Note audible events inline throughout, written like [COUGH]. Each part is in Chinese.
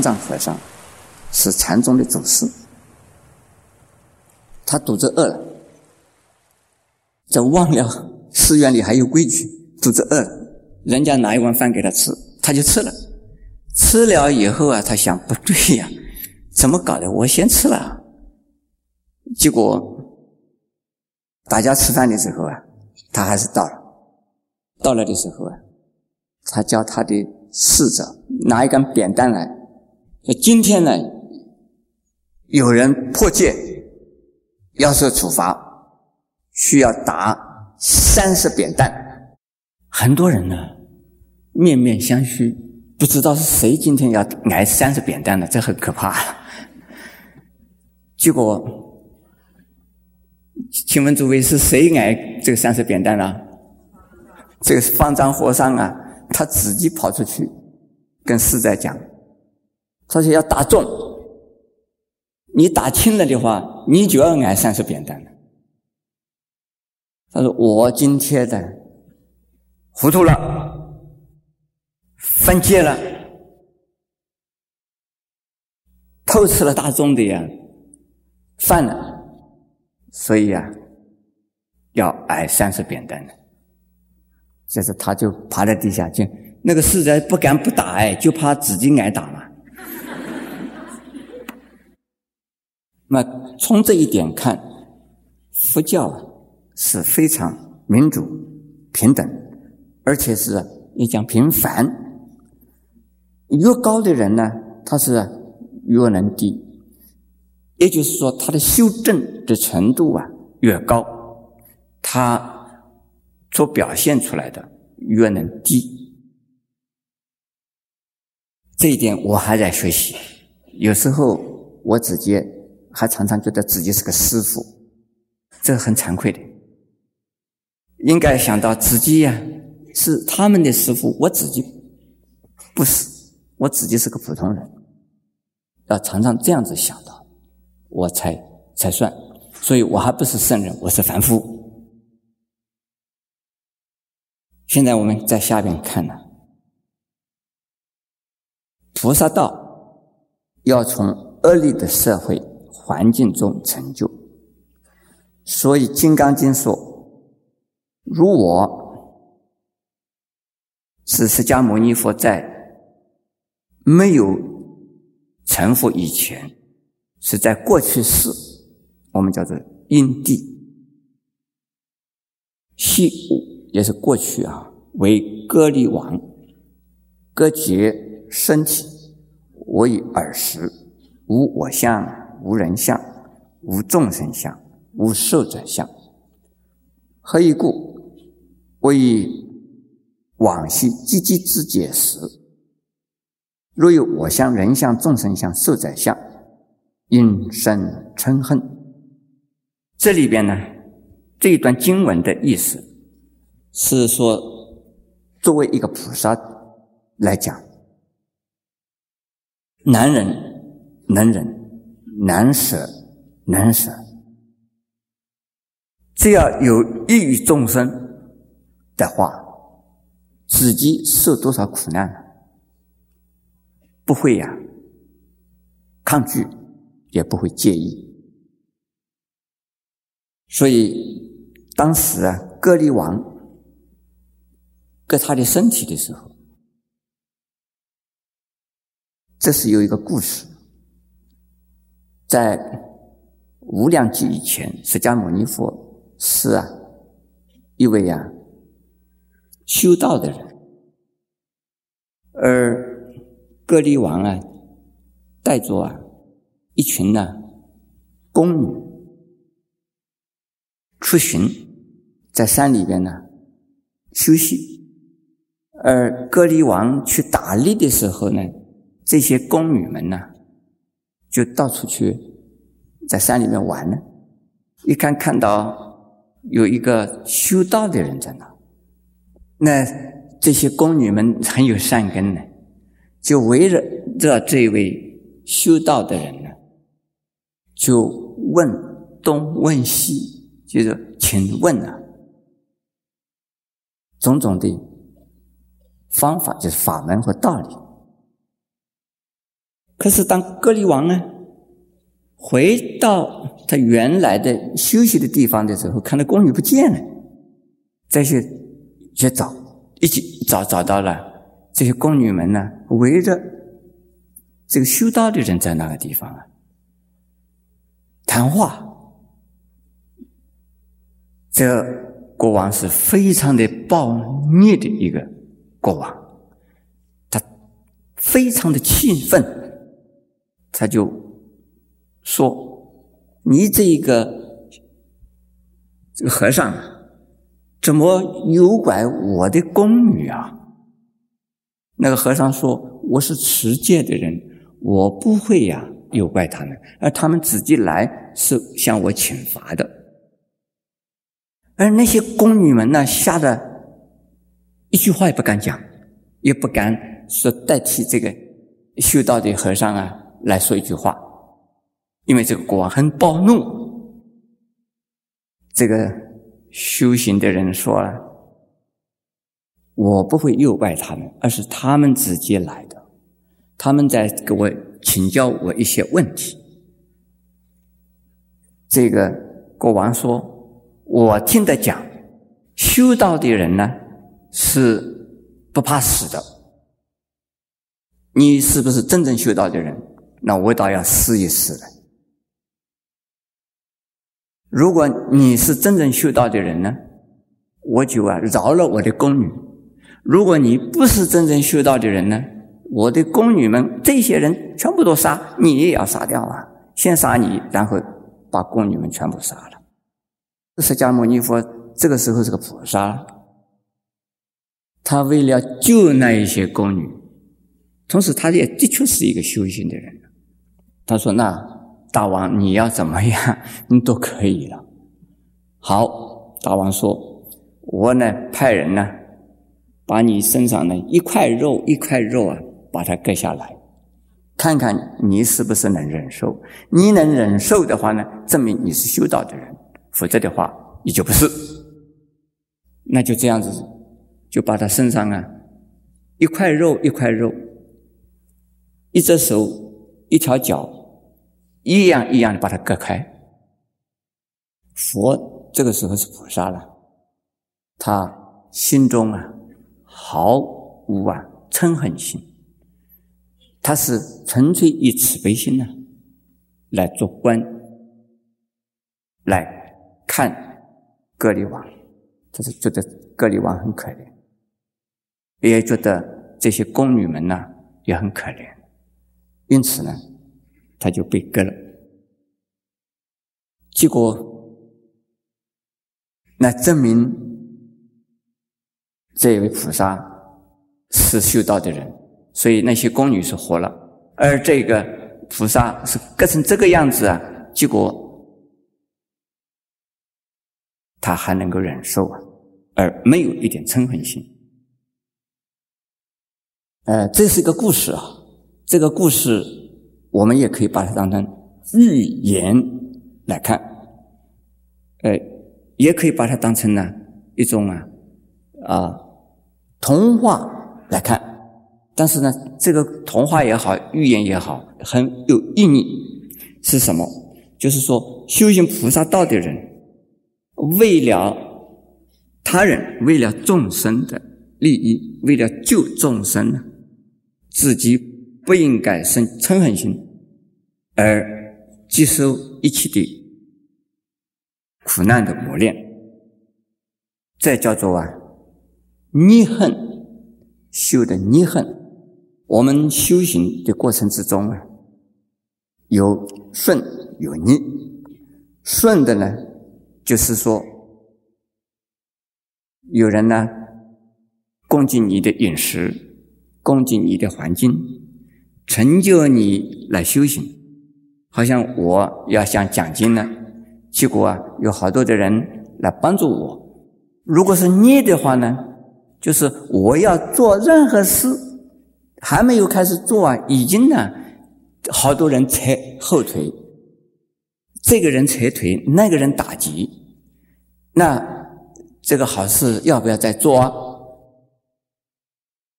曾经有一个方丈和尚，是禅宗的祖师，他肚子饿了，就忘了寺院里还有规矩，肚子饿了，人家拿一碗饭给他吃，他就吃了。吃了以后啊，他想不对呀，怎么搞的？我先吃了，结果大家吃饭的时候啊，他还是到了。到了的时候啊，他叫他的侍者拿一根扁担来，那：“今天呢，有人破戒，要受处罚，需要打三十扁担。”很多人呢，面面相觑，不知道是谁今天要挨三十扁担的，这很可怕。[LAUGHS] 结果，请问诸位是谁挨这个三十扁担呢？这个方丈和尚啊，他自己跑出去跟四在讲，他说要打重，你打轻了的话，你就要挨三十扁担了。他说我今天的糊涂了，犯戒了，偷吃了大众的呀，犯了，所以啊，要挨三十扁担的。这是他就趴在地下，就那个侍者不敢不打哎，就怕自己挨打嘛。那从这一点看，佛教啊是非常民主、平等，而且是也讲平凡。越高的人呢，他是越能低，也就是说，他的修正的程度啊越高，他。所表现出来的越能低，这一点我还在学习。有时候我直接还常常觉得自己是个师傅，这很惭愧的。应该想到自己呀是他们的师傅，我自己不是，我自己是个普通人。要常常这样子想到，我才才算。所以我还不是圣人，我是凡夫。现在我们在下边看呢，菩萨道要从恶劣的社会环境中成就，所以《金刚经》说：“如我是释迦牟尼佛，在没有成佛以前，是在过去世，我们叫做因地，西物。”也是过去啊，为割离王，割绝身体，我以耳识，无我相，无人相，无众生相，无寿者相。何以故？我以往昔积极之解时，若有我相、人相、众生相、寿者相，应生嗔恨。这里边呢，这一段经文的意思。是说，作为一个菩萨来讲，难忍能忍，难舍难舍。只要有益于众生的话，自己受多少苦难，不会呀抗拒，也不会介意。所以当时啊，割离王。割他的身体的时候，这是有一个故事。在无量劫以前，释迦牟尼佛是啊一位啊修道的人，而割离王啊带着啊一群呢宫女出巡，在山里边呢休息。而割离王去打猎的时候呢，这些宫女们呢，就到处去在山里面玩呢。一看看到有一个修道的人在那，那这些宫女们很有善根呢，就围着这这位修道的人呢，就问东问西，就是请问啊，种种的。方法就是法门和道理，可是当格里王呢，回到他原来的休息的地方的时候，看到宫女不见了，再去去找，一起找找到了这些宫女们呢，围着这个修道的人在那个地方啊，谈话。这国王是非常的暴虐的一个国王，他非常的气愤，他就说：“你这个这个和尚，怎么诱拐我的宫女啊？”那个和尚说：“我是持戒的人，我不会呀诱拐他们，而他们自己来是向我请罚的。”而那些宫女们呢，吓得一句话也不敢讲，也不敢说代替这个修道的和尚啊来说一句话，因为这个国王很暴怒。这个修行的人说了：“我不会诱拐他们，而是他们自己来的，他们在给我请教我一些问题。”这个国王说。我听得讲，修道的人呢是不怕死的。你是不是真正修道的人？那我倒要试一试了。如果你是真正修道的人呢，我就啊饶了我的宫女；如果你不是真正修道的人呢，我的宫女们这些人全部都杀，你也要杀掉啊！先杀你，然后把宫女们全部杀了。释迦牟尼佛这个时候是个菩萨，他为了救那一些宫女，同时他也的确是一个修行的人。他说：“那大王你要怎么样，你都可以了。”好，大王说：“我呢派人呢，把你身上的一块肉一块肉啊，把它割下来，看看你是不是能忍受。你能忍受的话呢，证明你是修道的人。”否则的话，你就不是。那就这样子，就把他身上啊，一块肉一块肉，一只手一条脚，一样一样的把它割开。佛这个时候是菩萨了，他心中啊毫无啊嗔恨心，他是纯粹以慈悲心呢来做观，来。看格里王，他是觉得格里王很可怜，也觉得这些宫女们呢也很可怜，因此呢，他就被割了。结果，那证明这位菩萨是修道的人，所以那些宫女是活了，而这个菩萨是割成这个样子啊，结果。他还能够忍受啊，而没有一点嗔恨心。呃，这是一个故事啊。这个故事我们也可以把它当成寓言来看，呃，也可以把它当成呢一种啊啊童话来看。但是呢，这个童话也好，寓言也好，很有意义。是什么？就是说，修行菩萨道的人。为了他人，为了众生的利益，为了救众生呢，自己不应该生嗔恨心，而接受一切的苦难的磨练，这叫做啊逆恨修的逆恨。我们修行的过程之中啊，有顺有逆，顺的呢。就是说，有人呢攻击你的饮食，攻击你的环境，成就你来修行。好像我要想奖金呢，结果啊有好多的人来帮助我。如果是逆的话呢，就是我要做任何事，还没有开始做啊，已经呢好多人踩后腿，这个人踩腿，那个人打击。那这个好事要不要再做？啊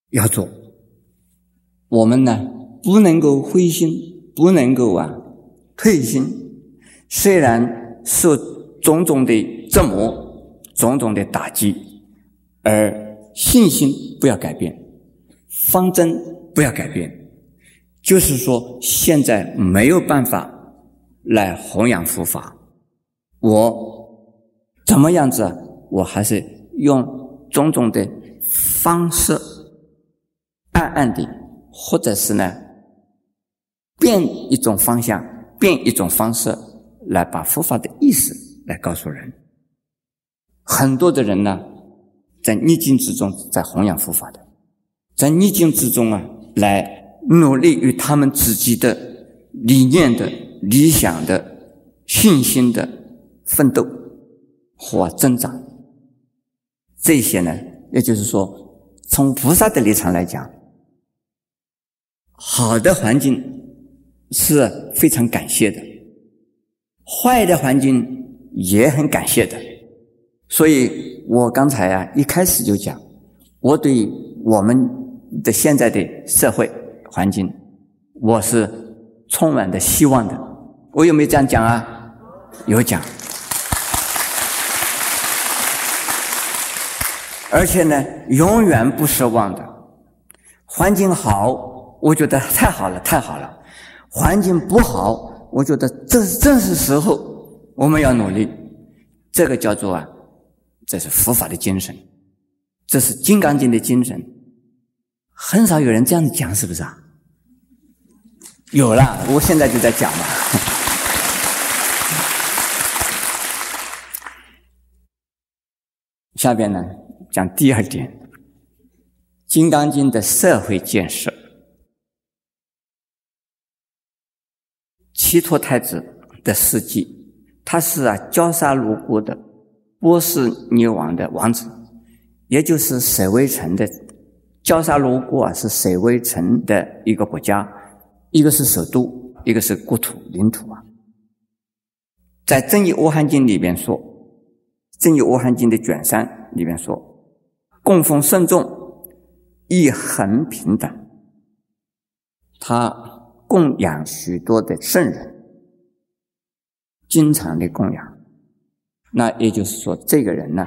要做。我们呢不能够灰心，不能够啊退心。虽然受种种的折磨、种种的打击，而信心不要改变，方针不要改变。就是说，现在没有办法来弘扬佛法，我怎么样子？我还是用种种的方式，暗暗的，或者是呢，变一种方向，变一种方式，来把佛法的意思来告诉人。很多的人呢，在逆境之中在弘扬佛法的，在逆境之中啊，来。努力与他们自己的理念的理想的信心的奋斗或增长，这些呢，也就是说，从菩萨的立场来讲，好的环境是非常感谢的，坏的环境也很感谢的。所以我刚才啊一开始就讲，我对我们的现在的社会。环境，我是充满的希望的。我有没有这样讲啊？有讲。而且呢，永远不失望的。环境好，我觉得太好了，太好了。环境不好，我觉得这正是时候，我们要努力。这个叫做啊，这是佛法的精神，这是《金刚经》的精神。很少有人这样子讲，是不是啊？有了，我现在就在讲嘛。[LAUGHS] 下边呢，讲第二点，《金刚经》的社会建设。西陀太子的事迹，他是啊，焦杀卢国的波斯女王的王子，也就是舍卫城的焦杀卢国啊，是舍卫城的一个国家。一个是首都，一个是国土领土啊。在《正义阿含经》里边说，《正义阿含经》的卷三里边说，供奉圣众亦恒平等。他供养许多的圣人，经常的供养。那也就是说，这个人呢，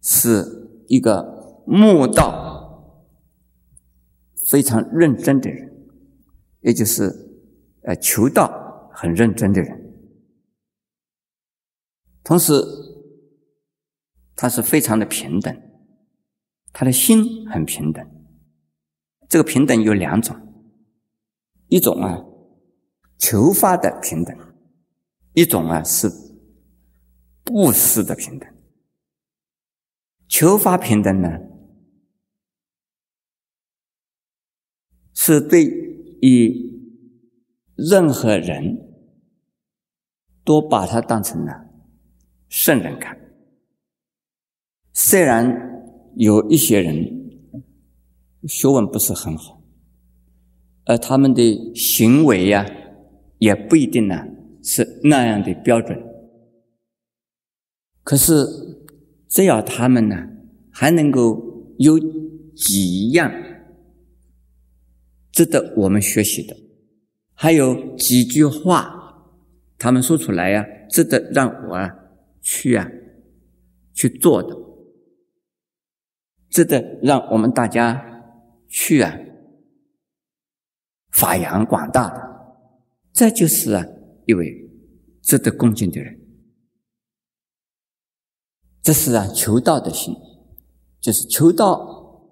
是一个悟道非常认真的人。也就是，呃，求道很认真的人，同时，他是非常的平等，他的心很平等。这个平等有两种，一种啊，求法的平等；一种啊是布施的平等。求法平等呢，是对。以任何人都把他当成了圣人看，虽然有一些人学问不是很好，而他们的行为呀，也不一定呢是那样的标准。可是只要他们呢还能够有几样。值得我们学习的，还有几句话，他们说出来呀，值得让我啊去啊去做的，值得让我们大家去啊发扬光大的，这就是啊一位值得恭敬的人。这是啊求道的心，就是求道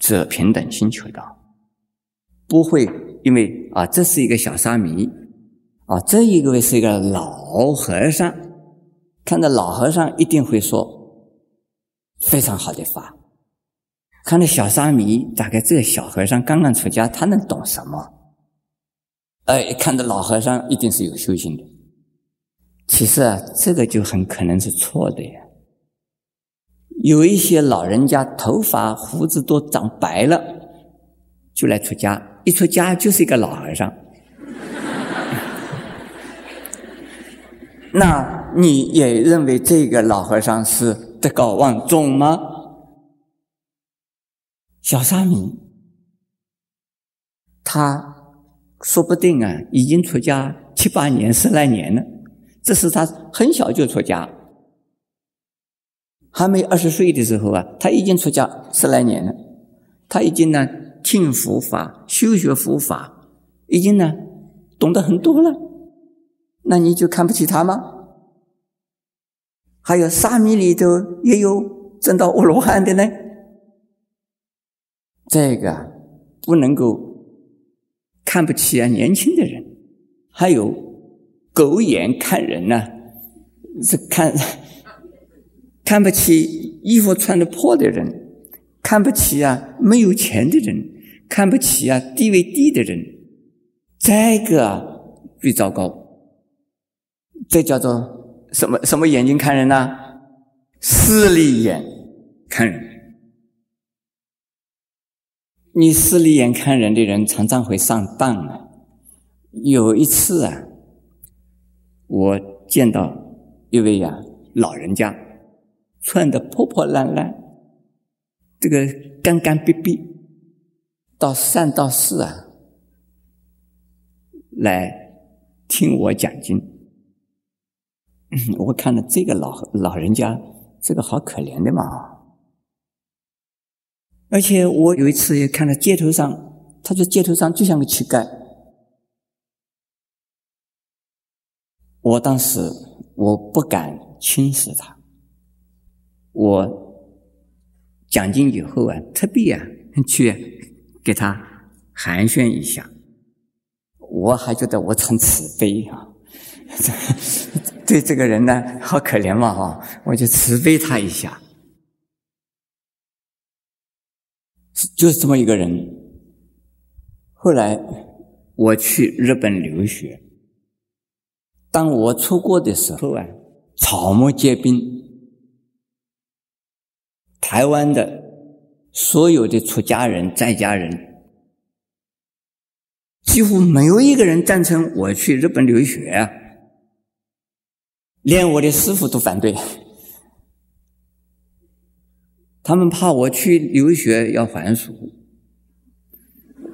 者平等心求道。不会，因为啊，这是一个小沙弥，啊，这一个是一个老和尚，看到老和尚一定会说非常好的法。看到小沙弥，大概这个小和尚刚刚出家，他能懂什么？哎，看到老和尚一定是有修行的。其实啊，这个就很可能是错的呀。有一些老人家头发胡子都长白了，就来出家。一出家就是一个老和尚，[LAUGHS] 那你也认为这个老和尚是德高望重吗？小沙弥，他说不定啊，已经出家七八年、十来年了。这是他很小就出家，还没二十岁的时候啊，他已经出家十来年了。他已经呢听佛法、修学佛法，已经呢懂得很多了。那你就看不起他吗？还有沙弥里头也有证到阿罗汉的呢。这个不能够看不起啊年轻的人，还有狗眼看人呐，是看 [LAUGHS] 看不起衣服穿的破的人，看不起啊没有钱的人，看不起啊地位低的人，这个最糟糕。这叫做什么什么眼睛看人呢？势利眼看人。你势利眼看人的人，常常会上当啊！有一次啊，我见到一位呀老人家，穿的破破烂烂，这个干干瘪瘪，到三到四啊，来听我讲经。[LAUGHS] 我看到这个老老人家，这个好可怜的嘛。而且我有一次也看到街头上，他在街头上就像个乞丐。我当时我不敢轻视他，我讲经以后啊，特别啊去给他寒暄一下，我还觉得我很慈悲啊，[LAUGHS] 对这个人呢好可怜嘛哈，我就慈悲他一下。就是这么一个人。后来我去日本留学，当我出国的时候啊，草木皆兵，台湾的所有的出家人、在家人，几乎没有一个人赞成我去日本留学啊，连我的师傅都反对。他们怕我去留学要还俗，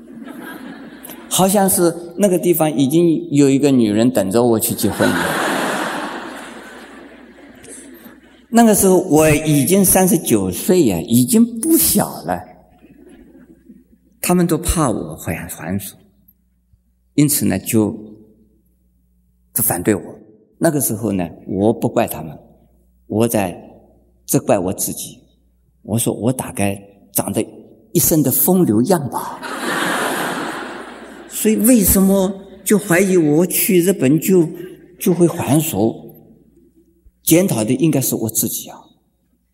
[LAUGHS] 好像是那个地方已经有一个女人等着我去结婚了。[LAUGHS] 那个时候我已经三十九岁呀，已经不小了。他们都怕我还还俗，因此呢，就就反对我。那个时候呢，我不怪他们，我在责怪我自己。我说我大概长得一身的风流样吧，[LAUGHS] 所以为什么就怀疑我去日本就就会还俗？检讨的应该是我自己啊，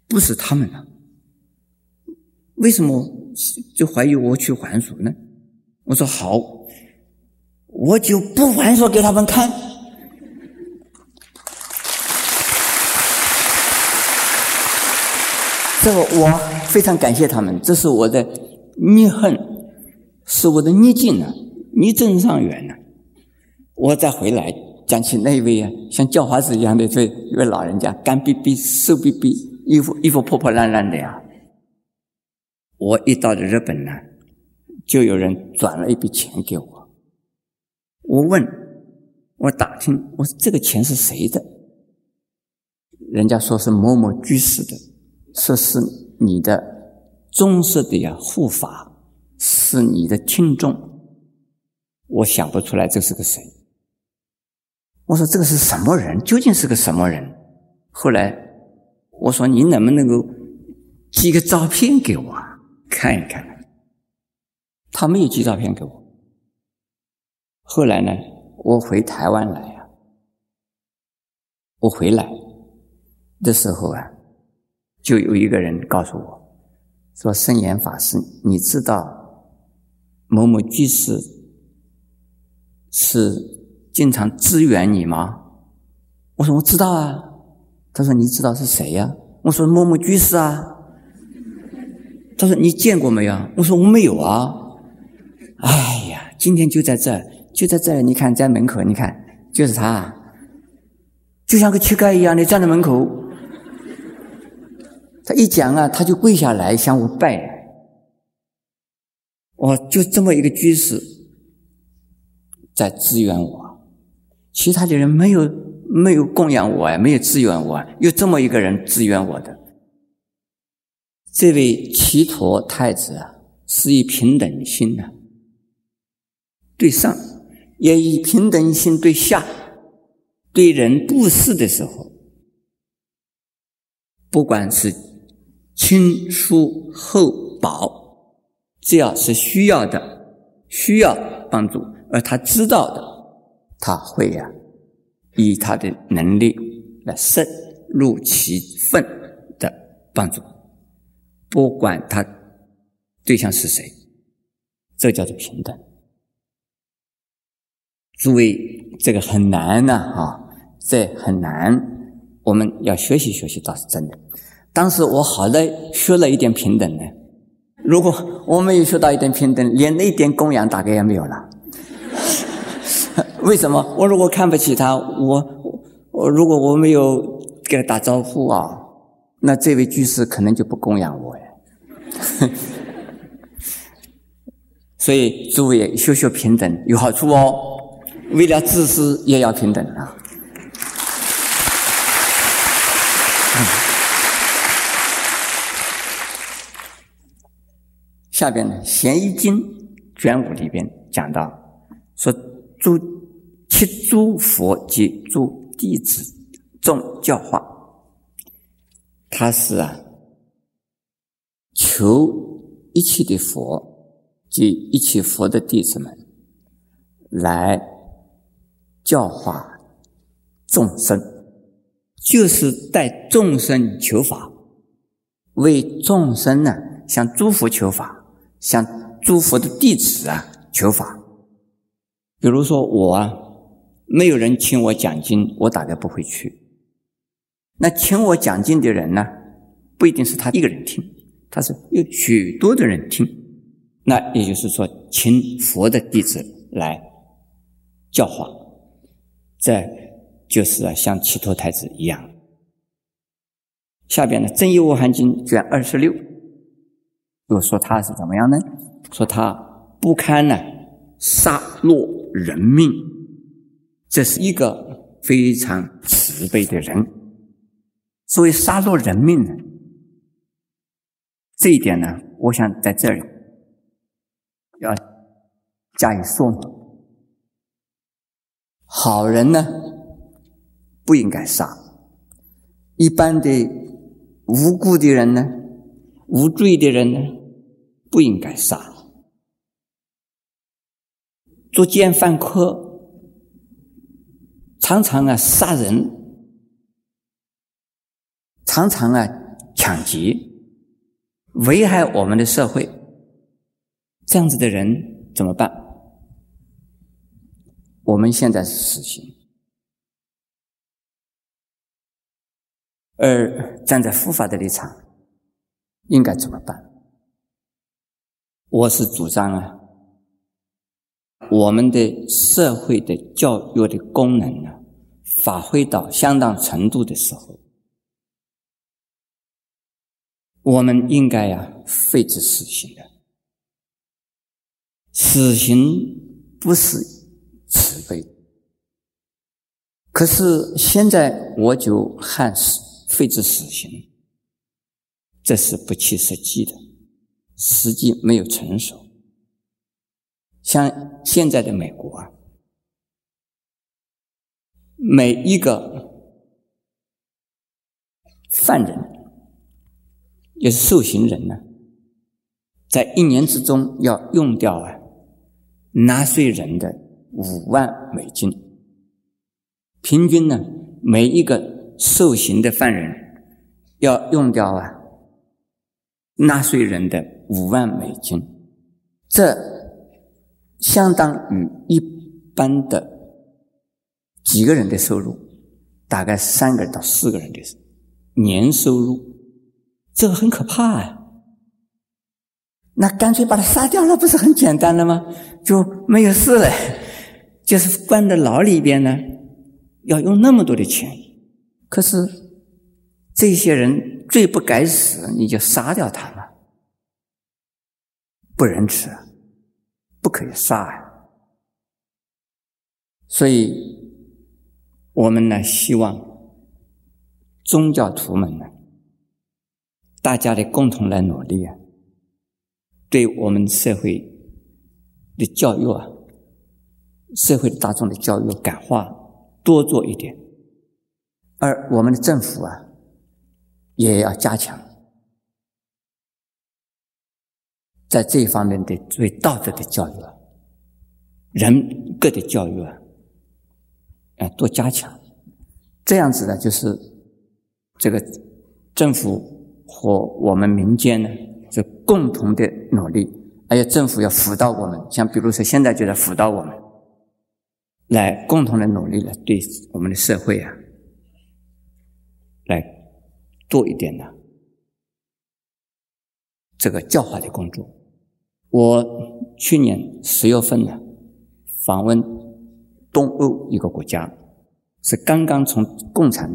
不是他们啊。为什么就怀疑我去还俗呢？我说好，我就不还俗给他们看。这个我非常感谢他们，这是我的逆恨，是我的逆境呢，逆增上缘呢。我再回来讲起那位啊，像叫花子一样的这一位老人家，干瘪瘪、瘦瘪瘪，衣服衣服破破烂烂的呀。我一到了日本呢，就有人转了一笔钱给我。我问，我打听，我说这个钱是谁的？人家说是某某居士的。说是你的忠实的呀护法，是你的听众。我想不出来这是个谁。我说这个是什么人？究竟是个什么人？后来我说你能不能够寄个照片给我看一看？他没有寄照片给我。后来呢，我回台湾来呀，我回来的时候啊。就有一个人告诉我，说：“圣严法师，你知道某某居士是经常支援你吗？”我说：“我知道啊。”他说：“你知道是谁呀？”我说：“某某居士啊。”他说：“你见过没有？”我说：“我没有啊。”哎呀，今天就在这儿，就在这儿，你看在门口，你看就是他，就像个乞丐一样的站在门口。他一讲啊，他就跪下来向我拜。我就这么一个居士，在支援我，其他的人没有没有供养我啊，没有支援我，有这么一个人支援我的。这位齐陀太子啊，是以平等心呢，对上也以平等心对下，对人布施的时候，不管是亲疏厚薄，只要是需要的，需要帮助，而他知道的，他会呀，以他的能力来深入其分的帮助。不管他对象是谁，这叫做平等。诸位，这个很难呢，啊，这很难。我们要学习学习，倒是真的。当时我好歹学了一点平等呢。如果我没有学到一点平等，连那一点供养大概也没有了。[LAUGHS] 为什么？我如果看不起他，我我如果我没有给他打招呼啊，那这位居士可能就不供养我呀。[LAUGHS] 所以，诸位学学平等有好处哦。为了自私，也要平等啊。下边呢，《贤一经》卷五里边讲到，说诸七诸佛及诸弟子众教化，他是啊。求一切的佛及一切佛的弟子们来教化众生，就是带众生求法，为众生呢向诸佛求法，向诸佛的弟子啊求法。比如说我啊，没有人请我讲经，我大概不会去。那请我讲经的人呢，不一定是他一个人听。他是有许多的人听，那也就是说，请佛的弟子来教化，这就是啊，像齐陀太子一样。下边呢，《正义无含经》卷二十六又说他是怎么样呢？说他不堪呢杀戮人命，这是一个非常慈悲的人。所谓杀戮人命呢？这一点呢，我想在这里要加以说明。好人呢不应该杀，一般的无辜的人呢、无罪的人呢不应该杀。作奸犯科，常常啊杀人，常常啊抢劫。危害我们的社会，这样子的人怎么办？我们现在是死刑，而站在佛法的立场，应该怎么办？我是主张啊，我们的社会的教育的功能呢，发挥到相当程度的时候。我们应该呀废止死刑的，死刑不是慈悲。可是现在我就喊死废止死刑，这是不切实际的，时机没有成熟。像现在的美国啊，每一个犯人。也是受刑人呢，在一年之中要用掉啊纳税人的五万美金，平均呢每一个受刑的犯人要用掉啊纳税人的五万美金，这相当于一般的几个人的收入，大概三个人到四个人的年收入。这个很可怕啊！那干脆把他杀掉了，不是很简单了吗？就没有事了。就是关在牢里边呢，要用那么多的钱。可是这些人罪不该死，你就杀掉他了，不仁慈，不可以杀呀！所以，我们呢希望宗教徒们呢，大家的共同来努力啊，对我们社会的教育啊，社会大众的教育感化多做一点，而我们的政府啊，也要加强在这一方面的对道德的教育啊，人格的教育啊。啊，多加强，这样子呢，就是这个政府和我们民间呢是共同的努力，而且政府要辅导我们，像比如说现在就在辅导我们，来共同的努力来对我们的社会啊，多一点的这个教化的工作。我去年十月份呢访问。东欧一个国家是刚刚从共产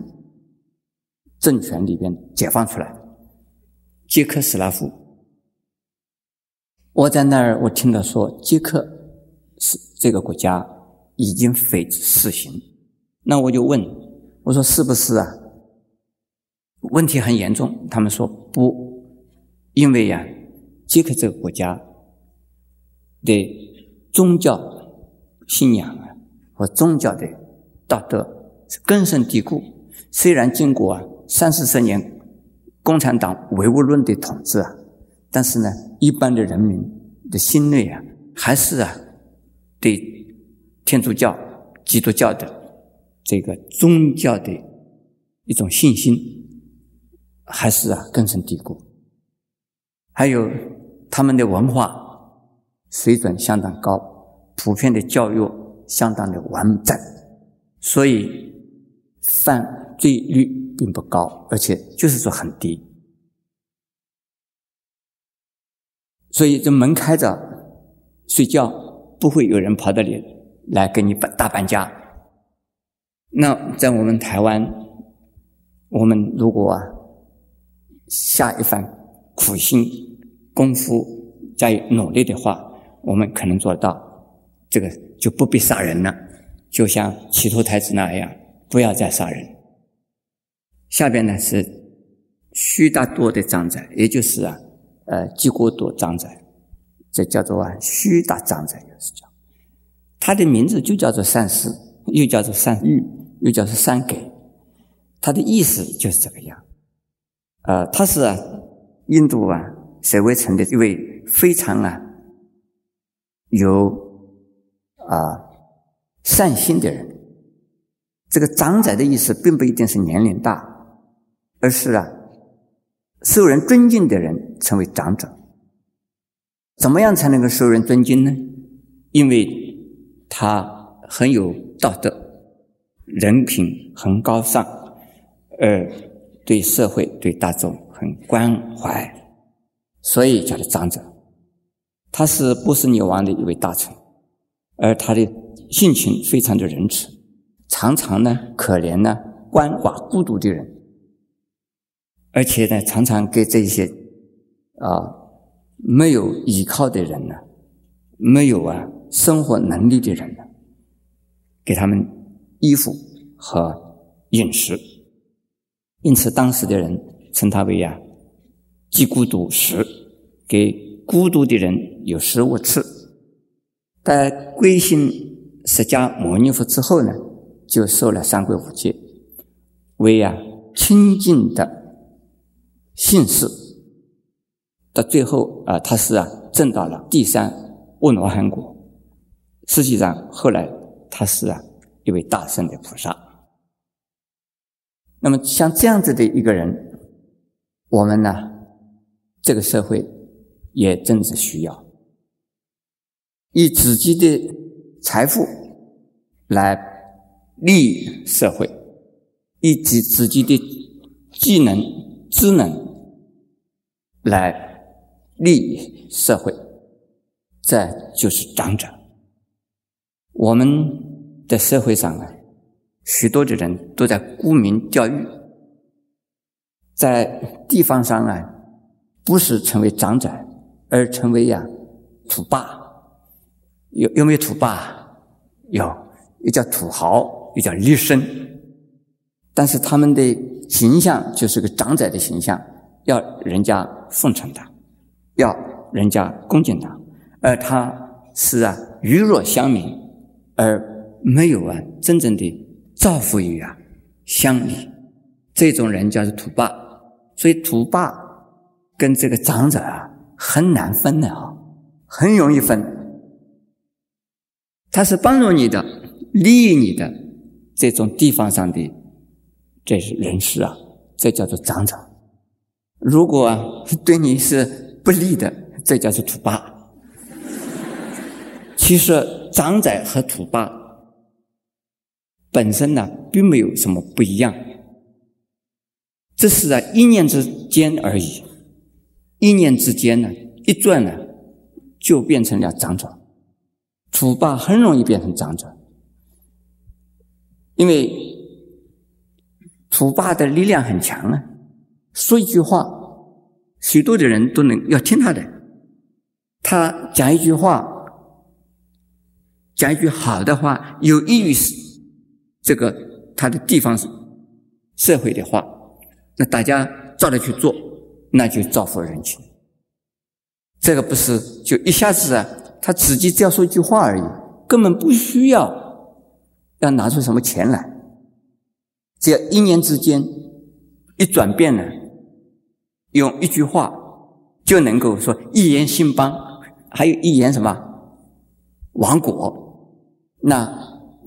政权里边解放出来，捷克斯拉夫。我在那儿，我听到说捷克是这个国家已经废止死刑，那我就问，我说是不是啊？问题很严重，他们说不，因为呀，捷克这个国家的宗教信仰啊。和宗教的道德是根深蒂固。虽然经过啊三四十年共产党唯物论的统治啊，但是呢，一般的人民的心内啊，还是啊对天主教、基督教的这个宗教的一种信心，还是啊根深蒂固。还有他们的文化水准相当高，普遍的教育。相当的完整，所以犯罪率并不高，而且就是说很低。所以这门开着，睡觉不会有人跑到你来跟你搬大搬家。那在我们台湾，我们如果啊下一番苦心功夫，加以努力的话，我们可能做到。这个就不必杀人了，就像企图太子那样，不要再杀人。下边呢是须达多的张载，也就是啊，呃，基国多张载，这叫做啊须达张载，就是叫他的名字就叫做善思，又叫做善欲，又叫做善给，他的意思就是这个样。呃，他是印度啊舍卫城的一位非常啊有。啊，善心的人，这个长者的意思并不一定是年龄大，而是啊，受人尊敬的人成为长者。怎么样才能够受人尊敬呢？因为他很有道德，人品很高尚，呃对社会、对大众很关怀，所以叫他长者。他是波斯女王的一位大臣。而他的性情非常的仁慈，常常呢可怜呢鳏寡孤独的人，而且呢常常给这些啊没有依靠的人呢，没有啊生活能力的人呢，给他们衣服和饮食，因此当时的人称他为啊“饥孤独食”，给孤独的人有食物吃。在归信释迦牟尼佛之后呢，就受了三规五戒，为啊清净的姓氏。到最后啊，他是啊证到了第三阿罗汉果。实际上后来他是啊一位大圣的菩萨。那么像这样子的一个人，我们呢这个社会也正是需要。以自己的财富来利益社会，以及自己的技能、智能来利益社会，这就是长者。我们的社会上啊，许多的人都在沽名钓誉，在地方上啊，不是成为长者，而成为呀土霸。有有没有土霸？有，又叫土豪，又叫立身，但是他们的形象就是个长者的形象，要人家奉承他，要人家恭敬他，而他是啊愚弱乡民，而没有啊真正的造福于啊乡里，这种人叫做土霸，所以土霸跟这个长者啊很难分的啊，很容易分，他是帮助你的。利益你的这种地方上的这是人士啊，这叫做长者；如果对你是不利的，这叫做土霸。其实长者和土霸本身呢，并没有什么不一样，这是啊一念之间而已。一念之间呢，一转呢，就变成了辗转。土霸很容易变成长转。因为土霸的力量很强啊，说一句话，许多的人都能要听他的。他讲一句话，讲一句好的话，有益于这个他的地方社会的话，那大家照着去做，那就造福人群。这个不是就一下子啊，他自己只要说一句话而已，根本不需要。要拿出什么钱来？只要一年之间一转变呢，用一句话就能够说一言兴邦，还有一言什么亡国。那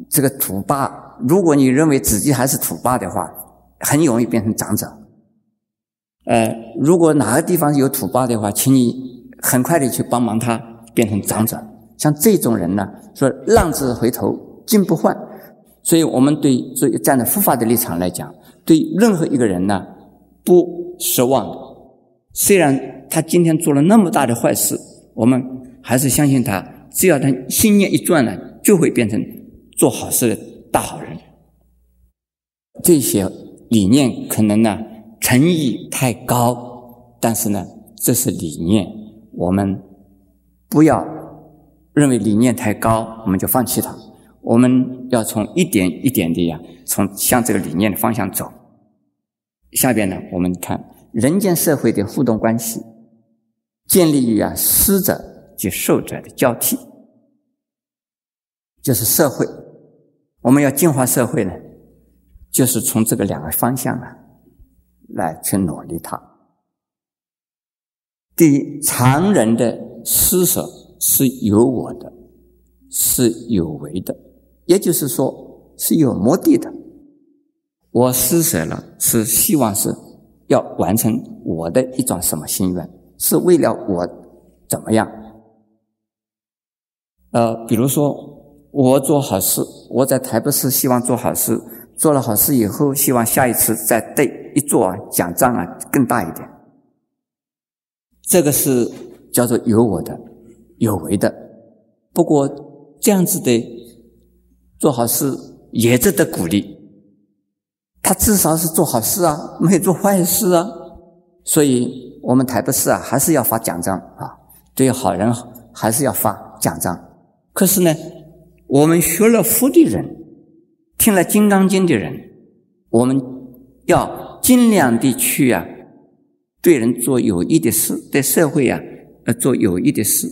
这个土霸，如果你认为自己还是土霸的话，很容易变成长者。呃，如果哪个地方有土霸的话，请你很快的去帮忙他变成长者。像这种人呢，说浪子回头金不换。所以我们对所以站在佛法的立场来讲，对任何一个人呢不失望。虽然他今天做了那么大的坏事，我们还是相信他，只要他心念一转呢，就会变成做好事的大好人。这些理念可能呢诚意太高，但是呢这是理念，我们不要认为理念太高，我们就放弃它。我们要从一点一点的呀，从向这个理念的方向走。下边呢，我们看人间社会的互动关系，建立于啊施者及受者的交替，就是社会。我们要净化社会呢，就是从这个两个方向啊来去努力它。第一，常人的施舍是有我的，是有为的。也就是说是有目的的，我施舍了，是希望是要完成我的一桩什么心愿，是为了我怎么样？呃，比如说我做好事，我在台北市希望做好事，做了好事以后，希望下一次再对一做啊奖章啊更大一点，这个是叫做有我的有为的。不过这样子的。做好事也值得鼓励，他至少是做好事啊，没有做坏事啊。所以，我们台北市啊，还是要发奖章啊，对好人还是要发奖章。可是呢，我们学了佛的人，听了《金刚经》的人，我们要尽量的去啊，对人做有益的事，对社会啊，呃，做有益的事。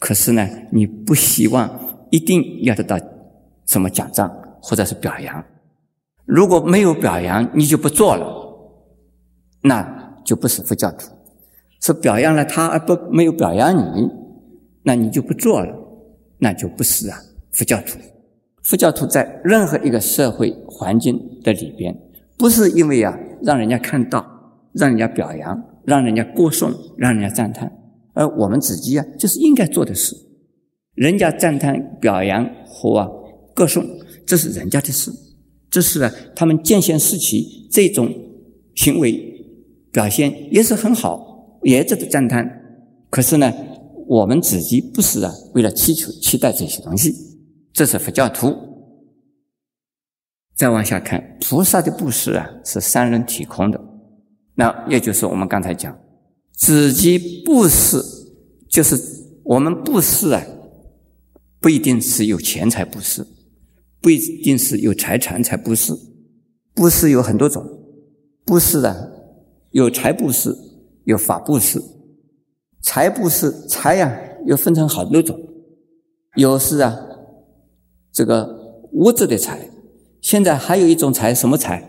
可是呢，你不希望一定要得到。什么奖章或者是表扬？如果没有表扬，你就不做了，那就不是佛教徒。是表扬了他而不没有表扬你，那你就不做了，那就不是啊佛教徒。佛教徒在任何一个社会环境的里边，不是因为啊让人家看到、让人家表扬、让人家歌颂、让人家赞叹，而我们自己啊就是应该做的事。人家赞叹、表扬和啊。歌颂，这是人家的事，这是啊，他们见贤思齐这种行为表现也是很好，也值得赞叹。可是呢，我们自己不是啊，为了祈求、期待这些东西，这是佛教徒。再往下看，菩萨的布施啊，是三人体空的，那也就是我们刚才讲，自己布施，就是我们布施啊，不一定是有钱财布施。不一定是有财产才布施，布施有很多种，布施啊，有财布施，有法布施。财布施，财呀，又分成好多种，有是啊，这个物质的财，现在还有一种财，什么财？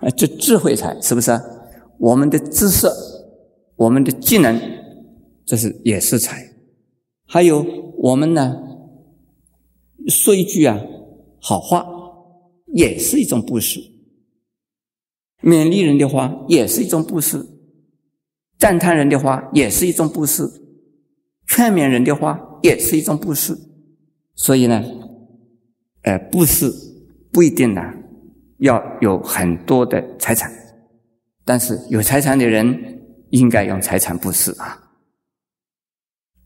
啊，这智慧财，是不是？我们的知识，我们的技能，这是也是财。还有我们呢，说一句啊好话，也是一种布施；勉励人的话，也是一种布施；赞叹人的话，也是一种布施；劝勉人的话，也是一种布施。所以呢，呃，布施不一定呢要有很多的财产，但是有财产的人应该用财产布施啊。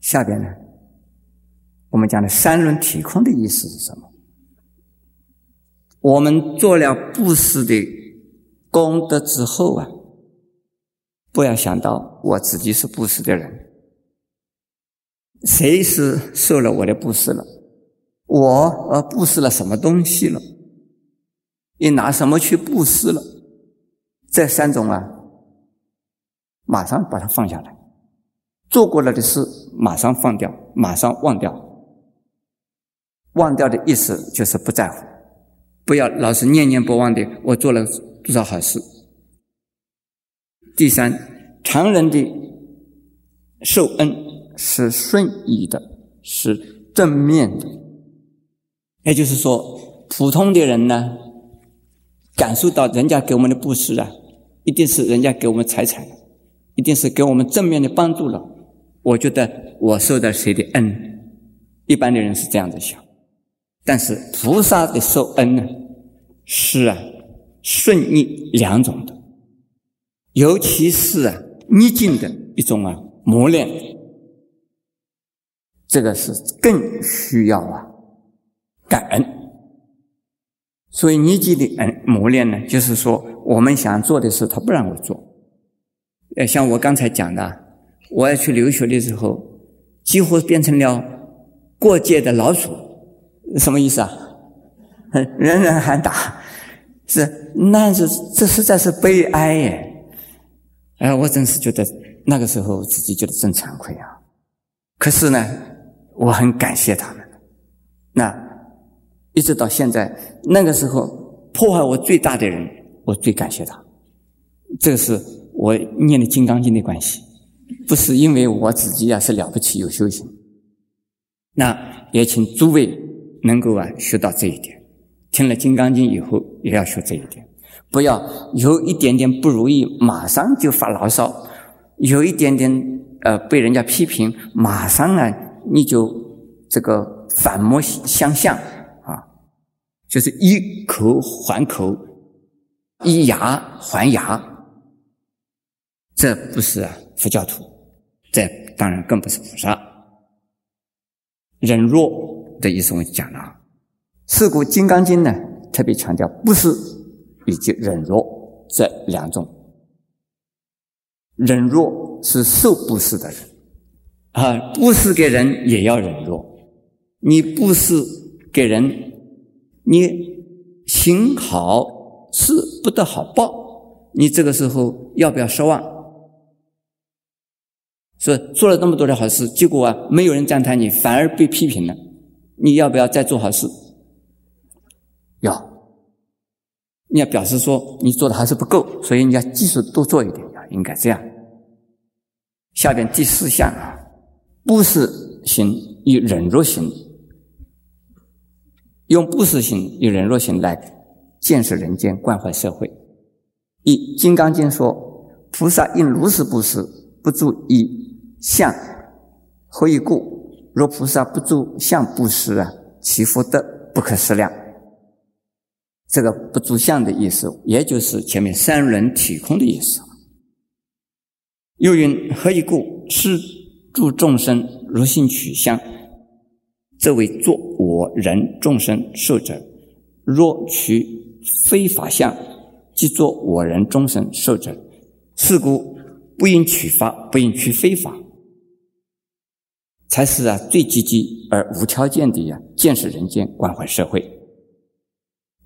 下边呢？我们讲的三轮体空的意思是什么？我们做了布施的功德之后啊，不要想到我自己是布施的人，谁是受了我的布施了？我而布施了什么东西了？你拿什么去布施了？这三种啊，马上把它放下来，做过了的事马上放掉，马上忘掉。忘掉的意思就是不在乎，不要老是念念不忘的。我做了多少好事。第三，常人的受恩是顺意的，是正面的。也就是说，普通的人呢，感受到人家给我们的布施啊，一定是人家给我们财产，一定是给我们正面的帮助了。我觉得我受到谁的恩，一般的人是这样子想。但是菩萨的受恩呢，是啊顺逆两种的，尤其是啊逆境的一种啊磨练，这个是更需要啊感恩。所以逆境的恩磨练呢，就是说我们想做的事，他不让我做。呃，像我刚才讲的，我要去留学的时候，几乎变成了过界的老鼠。什么意思啊？[LAUGHS] 人人喊打，是那是这实在是悲哀耶！哎，我真是觉得那个时候自己觉得真惭愧啊。可是呢，我很感谢他们。那一直到现在，那个时候破坏我最大的人，我最感谢他。这个是我念的《金刚经》的关系，不是因为我自己啊是了不起有修行。那也请诸位。能够啊学到这一点，听了《金刚经》以后也要学这一点，不要有一点点不如意马上就发牢骚，有一点点呃被人家批评，马上啊你就这个反目相向，就是以口还口，以牙还牙，这不是佛教徒，这当然更不是菩萨，忍弱。的意思我讲了啊，四故《金刚经》呢特别强调布施以及忍弱这两种。忍弱是受布施的人啊，布施给人也要忍弱。你布施给人，你行好事不得好报，你这个时候要不要失望？说做了那么多的好事，结果啊没有人赞叹你，反而被批评了。你要不要再做好事？要，你要表示说你做的还是不够，所以你要继续多做一点啊，应该这样。下边第四项啊，布施心与忍辱心，用布施心与忍弱心来建设人间、关怀社会。一《金刚经》说：“菩萨应如是布施，不住以相，何以故？”若菩萨不住相布施啊，其福德不可思量。这个不住相的意思，也就是前面三轮体空的意思。又云：何以故？是诸众生如性取相，则为作我人众生受者。若取非法相，即作我人众生受者。是故不应取法，不应取非法。才是啊，最积极而无条件的呀，建设人间，关怀社会。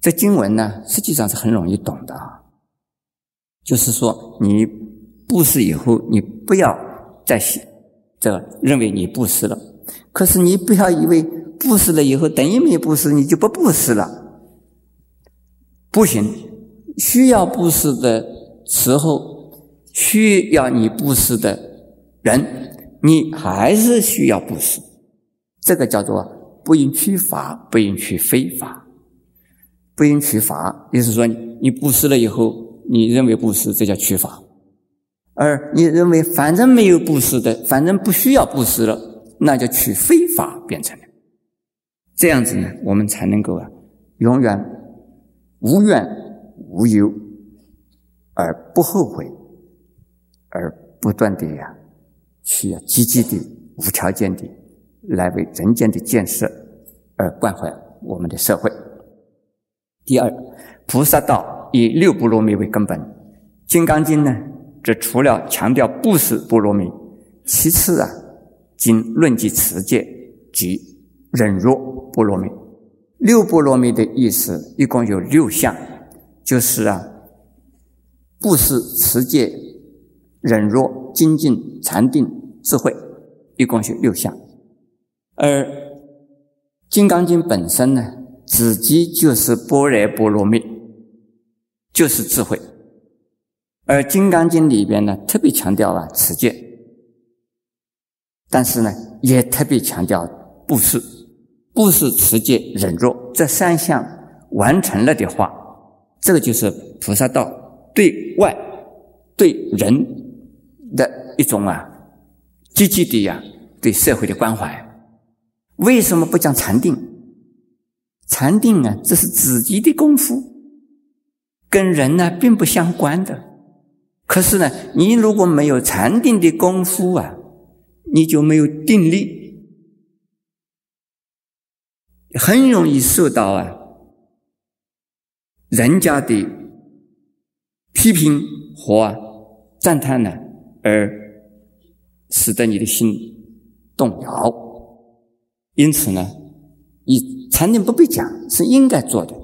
这经文呢，实际上是很容易懂的啊。就是说，你布施以后，你不要再这认为你布施了。可是你不要以为布施了以后等于没布施，你就不布施了，不行。需要布施的时候，需要你布施的人，你还是需要布施。这个叫做不应取法，不应取非法，不应取法，也就是说，你布施了以后，你认为布施，这叫取法；而你认为反正没有布施的，反正不需要布施了，那就取非法变成了。这样子呢，我们才能够啊，永远无怨无忧，而不后悔，而不断的呀，去积极的、无条件的。来为人间的建设而关怀我们的社会。第二，菩萨道以六波罗蜜为根本，《金刚经》呢，这除了强调布施波罗蜜，其次啊，经论及持戒及忍辱波罗蜜。六波罗蜜的意思一共有六项，就是啊，布施、持戒、忍辱、精进、禅定、智慧，一共是六项。而《金刚经》本身呢，自己就是般若波罗蜜，就是智慧。而《金刚经》里边呢，特别强调了持戒，但是呢，也特别强调布施、布施、持戒、忍辱这三项完成了的话，这个就是菩萨道对外对人的一种啊积极的呀对社会的关怀。为什么不讲禅定？禅定啊，这是自己的功夫，跟人呢并不相关的。可是呢，你如果没有禅定的功夫啊，你就没有定力，很容易受到啊人家的批评和赞叹呢，而使得你的心动摇。因此呢，你禅定不必讲是应该做的，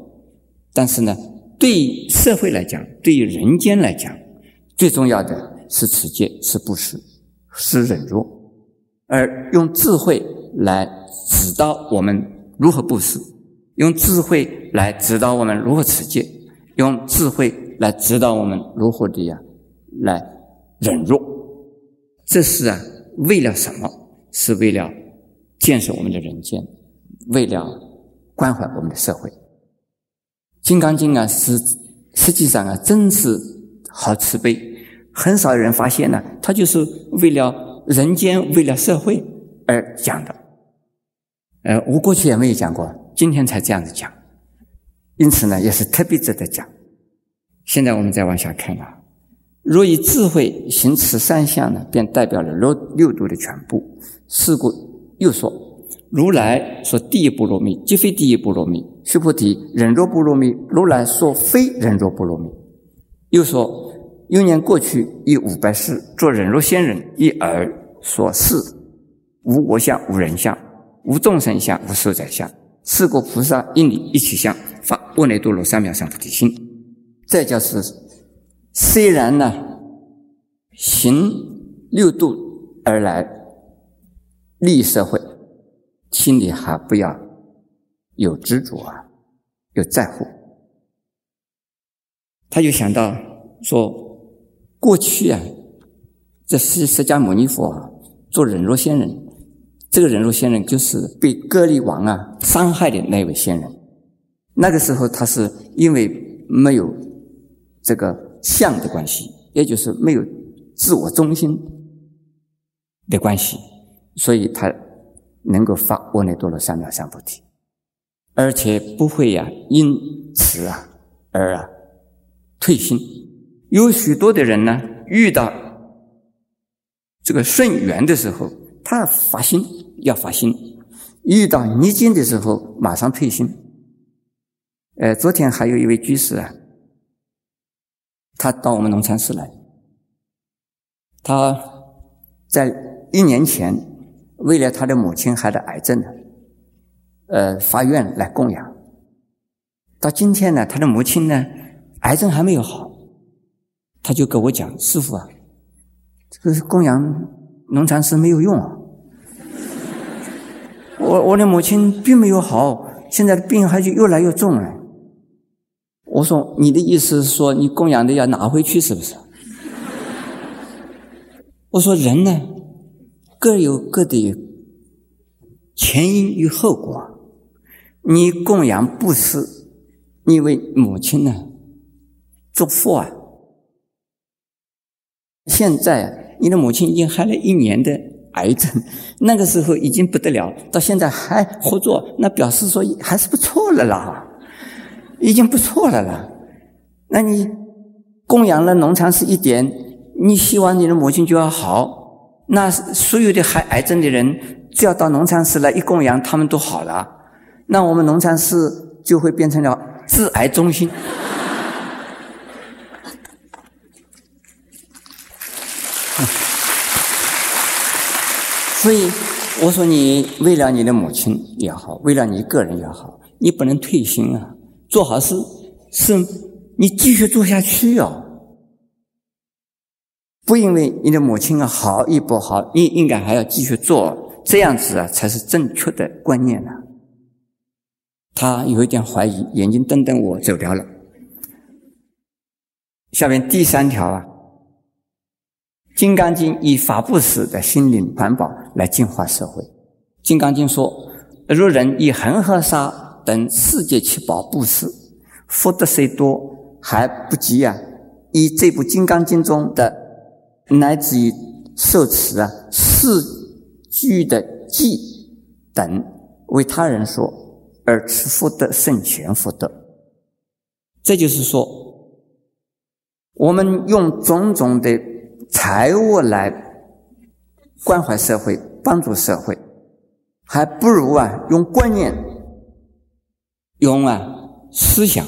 但是呢，对社会来讲，对于人间来讲，最重要的是持戒，是布施，是忍辱，而用智慧来指导我们如何布施，用智慧来指导我们如何持戒，用智慧来指导我们如何的呀来忍辱，这是啊为了什么？是为了。建设我们的人间，为了关怀我们的社会，《金刚经》啊，是实际上啊，真是好慈悲。很少有人发现呢，它就是为了人间、为了社会而讲的。呃，我过去也没有讲过，今天才这样子讲，因此呢，也是特别值得讲。现在我们再往下看啊，若以智慧行持三项呢，便代表了六六度的全部。是故。又说，如来说第一波罗蜜，即非第一波罗蜜。须菩提，忍若波罗蜜，如来说非忍若波罗蜜。又说，幼年过去以五百世作忍若仙人，一耳所示，无我相，无人相，无众生相，无寿者相。四果菩萨应你一起相，发阿耨多罗三藐三菩提心。这就是虽然呢，行六度而来。利社会，心里还不要有执着啊，有在乎。他就想到说，过去啊，这是释迦牟尼佛啊做忍辱仙人，这个忍辱仙人就是被割利王啊伤害的那位仙人。那个时候，他是因为没有这个相的关系，也就是没有自我中心的关系。所以他能够发阿耨多罗三藐三菩提，而且不会呀因此啊而啊退心。有许多的人呢，遇到这个顺缘的时候，他发心要发心；遇到逆境的时候，马上退心。呃，昨天还有一位居士啊，他到我们农禅寺来，他在一年前。为了他的母亲还得癌症呢，呃，发愿来供养。到今天呢，他的母亲呢，癌症还没有好，他就跟我讲：“师傅啊，这个供养农禅师没有用啊。[LAUGHS] 我我的母亲并没有好，现在的病还就越来越重了。”我说：“你的意思是说，你供养的要拿回去，是不是？” [LAUGHS] 我说：“人呢，各有各的前因与后果。你供养布施，你为母亲呢做福啊。现在你的母亲已经害了一年的癌症，那个时候已经不得了，到现在还活着，那表示说还是不错了啦。”已经不错了啦，那你供养了农禅师一点，你希望你的母亲就要好，那所有的害癌症的人，只要到农禅师来一供养，他们都好了，那我们农禅师就会变成了治癌中心。所以我说，你为了你的母亲也好，为了你个人也好，你不能退心啊。做好事是你继续做下去哦，不因为你的母亲啊好与不好，你应该还要继续做，这样子啊才是正确的观念呢。他有一点怀疑，眼睛瞪瞪我走掉了。下面第三条啊，《金刚经》以法布施的心灵环保来净化社会，《金刚经》说：若人以恒河沙。等世界七宝布施，福德虽多，还不及啊！以这部《金刚经》中的乃至于受持啊四句的偈等为他人说，而持福德胜全福德。这就是说，我们用种种的财物来关怀社会、帮助社会，还不如啊用观念。用啊思想，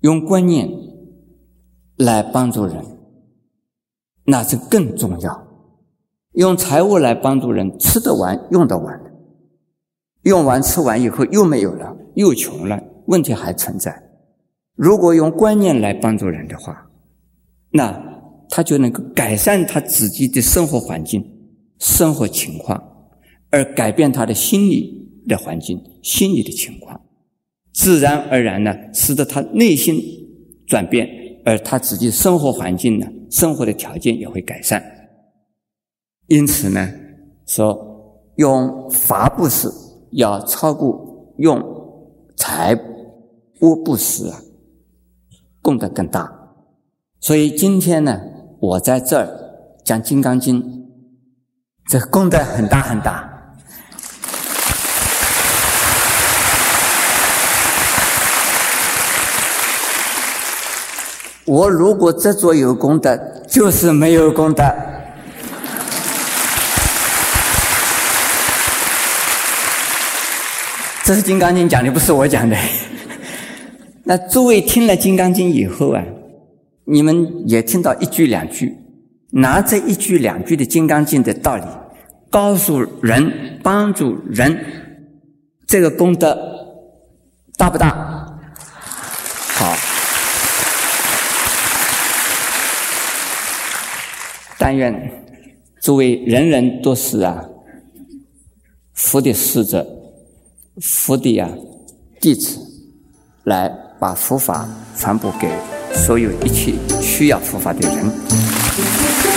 用观念来帮助人，那是更重要。用财物来帮助人，吃得完，用得完，用完吃完以后又没有了，又穷了，问题还存在。如果用观念来帮助人的话，那他就能够改善他自己的生活环境、生活情况，而改变他的心理的环境、心理的情况。自然而然呢，使得他内心转变，而他自己生活环境呢，生活的条件也会改善。因此呢，说用法布施要超过用财物布施啊，功德更大。所以今天呢，我在这儿讲《金刚经》，这功德很大很大。我如果执着有功德，就是没有功德。这是《金刚经》讲的，不是我讲的。那诸位听了《金刚经》以后啊，你们也听到一句两句，拿这一句两句的《金刚经》的道理，告诉人、帮助人，这个功德大不大？好但愿诸位人人都是啊佛的使者，佛的啊弟子，来把佛法传播给所有一切需要佛法的人。